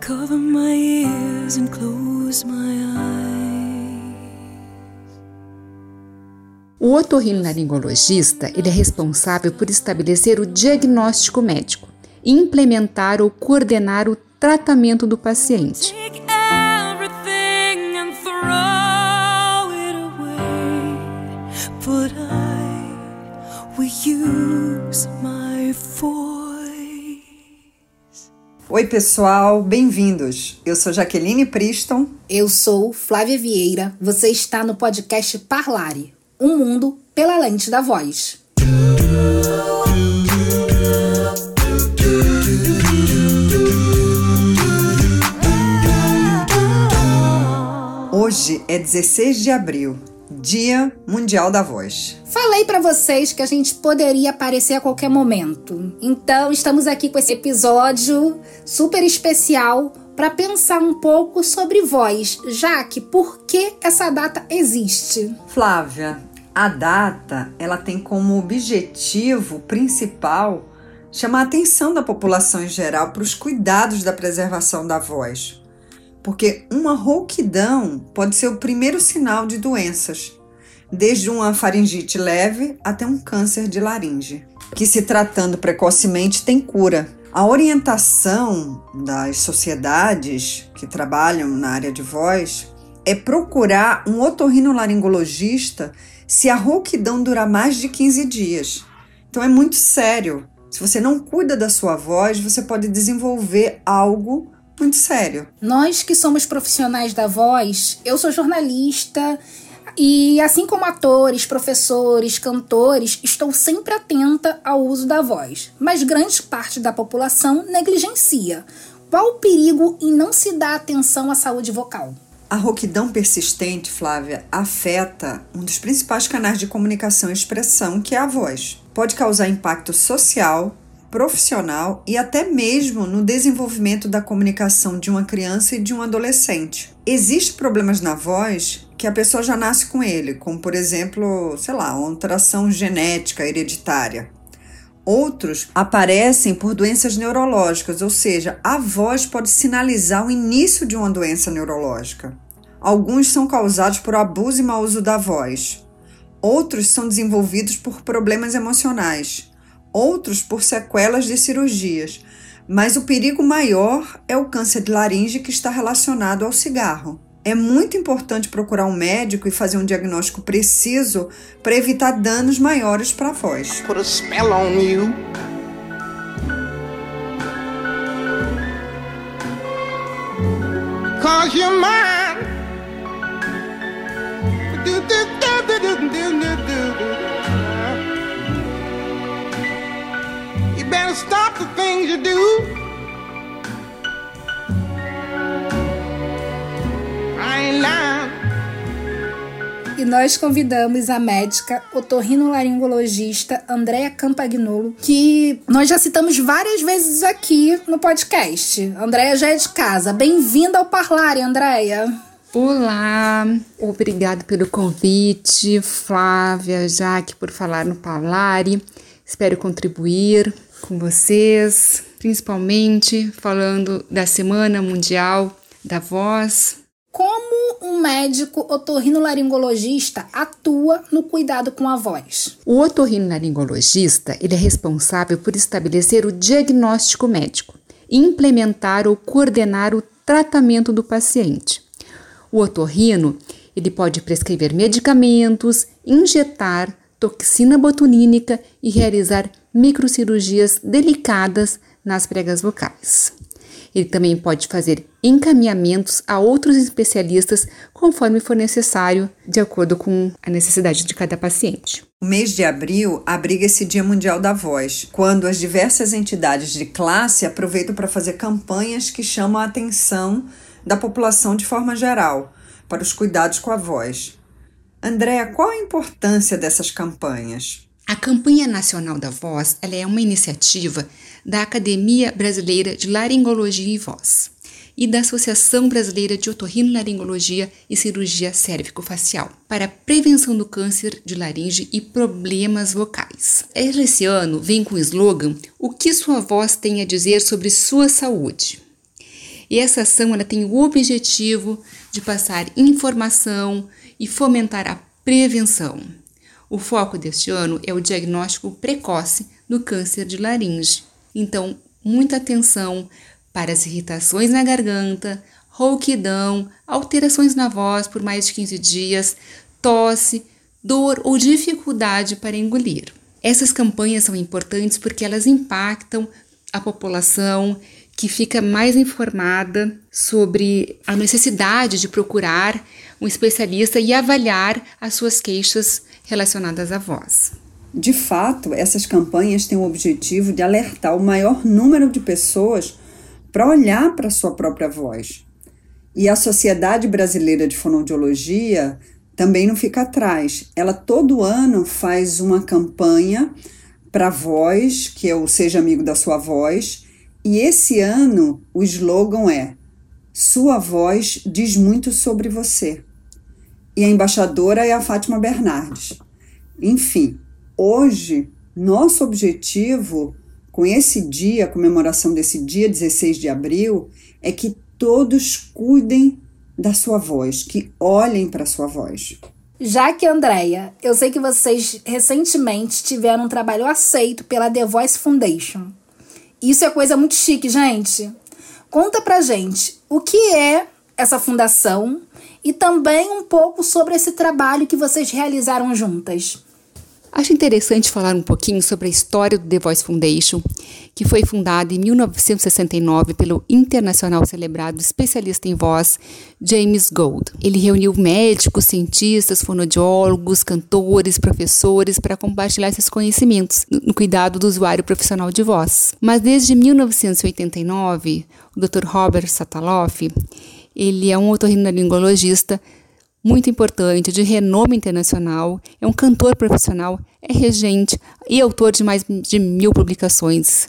cover my ears and close my eyes. O otorrinolaringologista ele é responsável por estabelecer o diagnóstico médico, implementar ou coordenar o tratamento do paciente. But I will use my voice. Oi, pessoal, bem-vindos. Eu sou Jaqueline Priston. Eu sou Flávia Vieira. Você está no podcast Parlare Um Mundo pela Lente da Voz. Hoje é 16 de abril, Dia Mundial da Voz. Falei pra vocês que a gente poderia aparecer a qualquer momento. Então, estamos aqui com esse episódio super especial para pensar um pouco sobre voz. Jaque, por que essa data existe? Flávia, a data ela tem como objetivo principal chamar a atenção da população em geral para os cuidados da preservação da voz. Porque uma rouquidão pode ser o primeiro sinal de doenças, desde uma faringite leve até um câncer de laringe, que se tratando precocemente tem cura. A orientação das sociedades que trabalham na área de voz é procurar um otorrinolaringologista se a rouquidão durar mais de 15 dias. Então é muito sério. Se você não cuida da sua voz, você pode desenvolver algo muito sério. Nós que somos profissionais da voz, eu sou jornalista e, assim como atores, professores, cantores, estou sempre atenta ao uso da voz. Mas grande parte da população negligencia. Qual o perigo em não se dar atenção à saúde vocal? A rouquidão persistente, Flávia, afeta um dos principais canais de comunicação e expressão, que é a voz. Pode causar impacto social, profissional e até mesmo no desenvolvimento da comunicação de uma criança e de um adolescente. Existem problemas na voz que a pessoa já nasce com ele, como por exemplo, sei lá, uma alteração genética hereditária. Outros aparecem por doenças neurológicas, ou seja, a voz pode sinalizar o início de uma doença neurológica. Alguns são causados por abuso e mau uso da voz. Outros são desenvolvidos por problemas emocionais. Outros por sequelas de cirurgias. Mas o perigo maior é o câncer de laringe que está relacionado ao cigarro. É muito importante procurar um médico e fazer um diagnóstico preciso para evitar danos maiores para a voz. Cause you're mine. E nós convidamos a médica otorrinolaringologista Andréa Campagnolo, que nós já citamos várias vezes aqui no podcast. Andréa já é de casa. Bem-vinda ao Parlare, Andréa. Olá, obrigado pelo convite, Flávia, Jaque, por falar no Parlare. Espero contribuir com vocês, principalmente falando da Semana Mundial da Voz. Como um médico otorrinolaringologista atua no cuidado com a voz? O otorrinolaringologista ele é responsável por estabelecer o diagnóstico médico, implementar ou coordenar o tratamento do paciente. O otorrino ele pode prescrever medicamentos, injetar toxina botulínica e realizar microcirurgias delicadas nas pregas vocais. Ele também pode fazer encaminhamentos a outros especialistas conforme for necessário, de acordo com a necessidade de cada paciente. O mês de abril abriga esse Dia Mundial da Voz, quando as diversas entidades de classe aproveitam para fazer campanhas que chamam a atenção da população de forma geral para os cuidados com a voz. Andréa, qual a importância dessas campanhas? Campanha Nacional da Voz é uma iniciativa da Academia Brasileira de Laringologia e Voz e da Associação Brasileira de Otorrinolaringologia e Cirurgia Cérvico-Facial para a prevenção do câncer de laringe e problemas vocais. Esse ano vem com o slogan O que sua voz tem a dizer sobre sua saúde. E essa ação ela tem o objetivo de passar informação e fomentar a prevenção. O foco deste ano é o diagnóstico precoce do câncer de laringe. Então, muita atenção para as irritações na garganta, rouquidão, alterações na voz por mais de 15 dias, tosse, dor ou dificuldade para engolir. Essas campanhas são importantes porque elas impactam a população que fica mais informada sobre a necessidade de procurar um especialista e avaliar as suas queixas relacionadas à voz. De fato, essas campanhas têm o objetivo de alertar o maior número de pessoas para olhar para a sua própria voz. E a Sociedade Brasileira de Fonoaudiologia também não fica atrás. Ela todo ano faz uma campanha para a voz, que é o Seja Amigo da Sua Voz, e esse ano o slogan é Sua voz diz muito sobre você e a embaixadora é a Fátima Bernardes. Enfim, hoje, nosso objetivo com esse dia, a comemoração desse dia 16 de abril, é que todos cuidem da sua voz, que olhem para a sua voz. Jaque e Andréia, eu sei que vocês recentemente tiveram um trabalho aceito pela The Voice Foundation. Isso é coisa muito chique, gente. Conta pra gente o que é essa fundação e também um pouco sobre esse trabalho que vocês realizaram juntas. Acho interessante falar um pouquinho sobre a história do The Voice Foundation, que foi fundada em 1969 pelo internacional celebrado especialista em voz James Gold. Ele reuniu médicos, cientistas, fonodiólogos, cantores, professores para compartilhar seus conhecimentos no cuidado do usuário profissional de voz. Mas desde 1989, o Dr. Robert Sataloff ele é um otorrinolaringologista muito importante, de renome internacional, é um cantor profissional, é regente e autor de mais de mil publicações,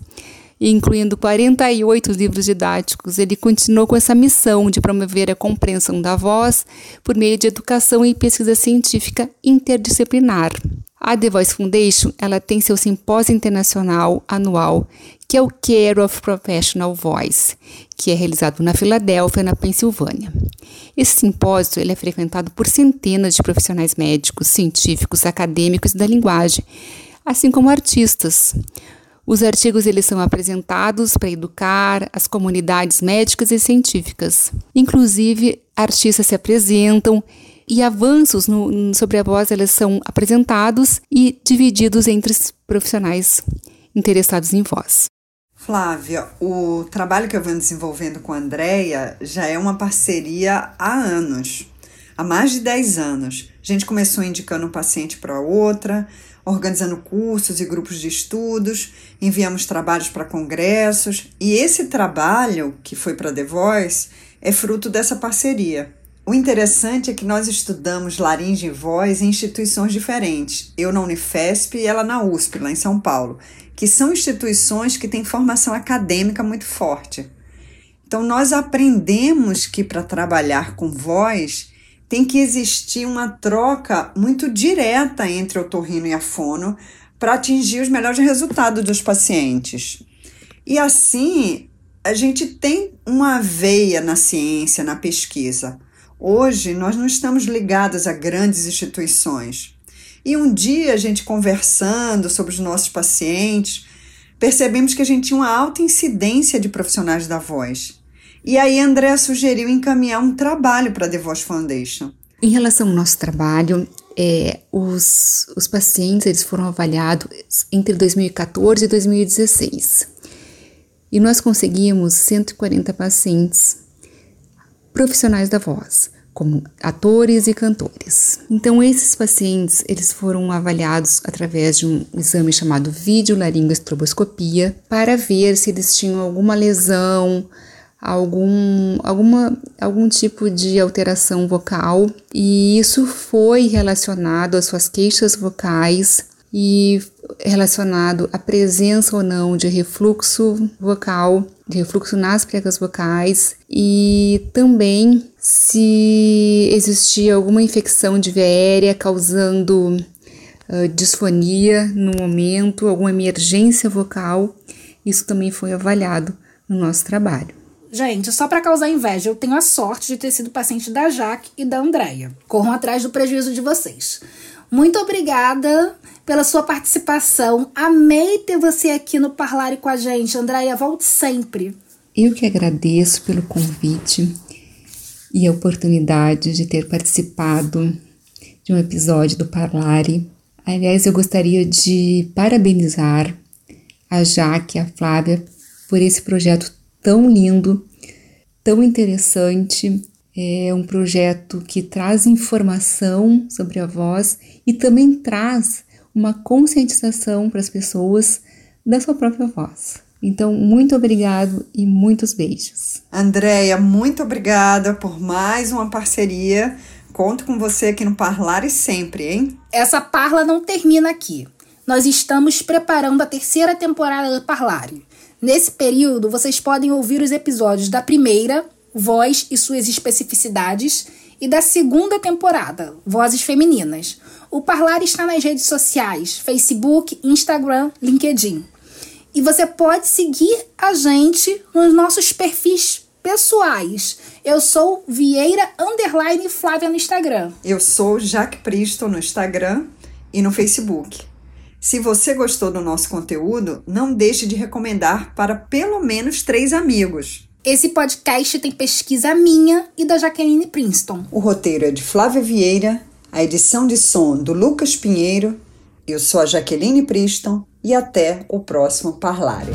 incluindo 48 livros didáticos. Ele continuou com essa missão de promover a compreensão da voz por meio de educação e pesquisa científica interdisciplinar. A The Voice Foundation ela tem seu simpósio internacional anual que é o Care of Professional Voice, que é realizado na Filadélfia, na Pensilvânia. Esse simpósio ele é frequentado por centenas de profissionais médicos, científicos, acadêmicos da linguagem, assim como artistas. Os artigos eles são apresentados para educar as comunidades médicas e científicas. Inclusive, artistas se apresentam e avanços no, sobre a voz eles são apresentados e divididos entre os profissionais interessados em voz. Flávia, o trabalho que eu venho desenvolvendo com a Andrea já é uma parceria há anos, há mais de 10 anos. A gente começou indicando um paciente para outra, organizando cursos e grupos de estudos, enviamos trabalhos para congressos, e esse trabalho, que foi para The Voice, é fruto dessa parceria. O interessante é que nós estudamos laringe e voz em instituições diferentes. Eu na Unifesp e ela na USP, lá em São Paulo que são instituições que têm formação acadêmica muito forte. Então, nós aprendemos que para trabalhar com voz tem que existir uma troca muito direta entre o torrino e a fono para atingir os melhores resultados dos pacientes. E assim, a gente tem uma veia na ciência, na pesquisa. Hoje, nós não estamos ligados a grandes instituições. E um dia a gente conversando sobre os nossos pacientes, percebemos que a gente tinha uma alta incidência de profissionais da voz. E aí André sugeriu encaminhar um trabalho para a The Voice Foundation. Em relação ao nosso trabalho, é, os, os pacientes eles foram avaliados entre 2014 e 2016. E nós conseguimos 140 pacientes profissionais da voz como atores e cantores. Então esses pacientes, eles foram avaliados através de um exame chamado videolaringoestroboscopia para ver se eles tinham alguma lesão, algum, alguma, algum tipo de alteração vocal e isso foi relacionado às suas queixas vocais e relacionado à presença ou não de refluxo vocal, de refluxo nas pregas vocais e também se existia alguma infecção de veia causando uh, disfonia no momento, alguma emergência vocal, isso também foi avaliado no nosso trabalho. Gente, só para causar inveja, eu tenho a sorte de ter sido paciente da Jaque e da Andréia. Corram atrás do prejuízo de vocês. Muito obrigada pela sua participação. Amei ter você aqui no Parlare com a gente. Andréia, volte sempre. Eu que agradeço pelo convite e a oportunidade de ter participado de um episódio do Parlare. Aliás, eu gostaria de parabenizar a Jaque e a Flávia por esse projeto tão lindo, tão interessante. É um projeto que traz informação sobre a voz e também traz uma conscientização para as pessoas da sua própria voz. Então, muito obrigado e muitos beijos. Andréia, muito obrigada por mais uma parceria. Conto com você aqui no Parlar e sempre, hein? Essa parla não termina aqui. Nós estamos preparando a terceira temporada do Parlare. Nesse período, vocês podem ouvir os episódios da primeira, Voz e suas especificidades, e da segunda temporada, Vozes Femininas. O Parlar está nas redes sociais: Facebook, Instagram, LinkedIn. E você pode seguir a gente nos nossos perfis pessoais. Eu sou Vieira Underline Flávia no Instagram. Eu sou Jaque Pristo no Instagram e no Facebook. Se você gostou do nosso conteúdo, não deixe de recomendar para pelo menos três amigos. Esse podcast tem pesquisa minha e da Jaqueline Princeton. O roteiro é de Flávia Vieira, a edição de som do Lucas Pinheiro. Eu sou a Jaqueline Princeton e até o próximo Parlare.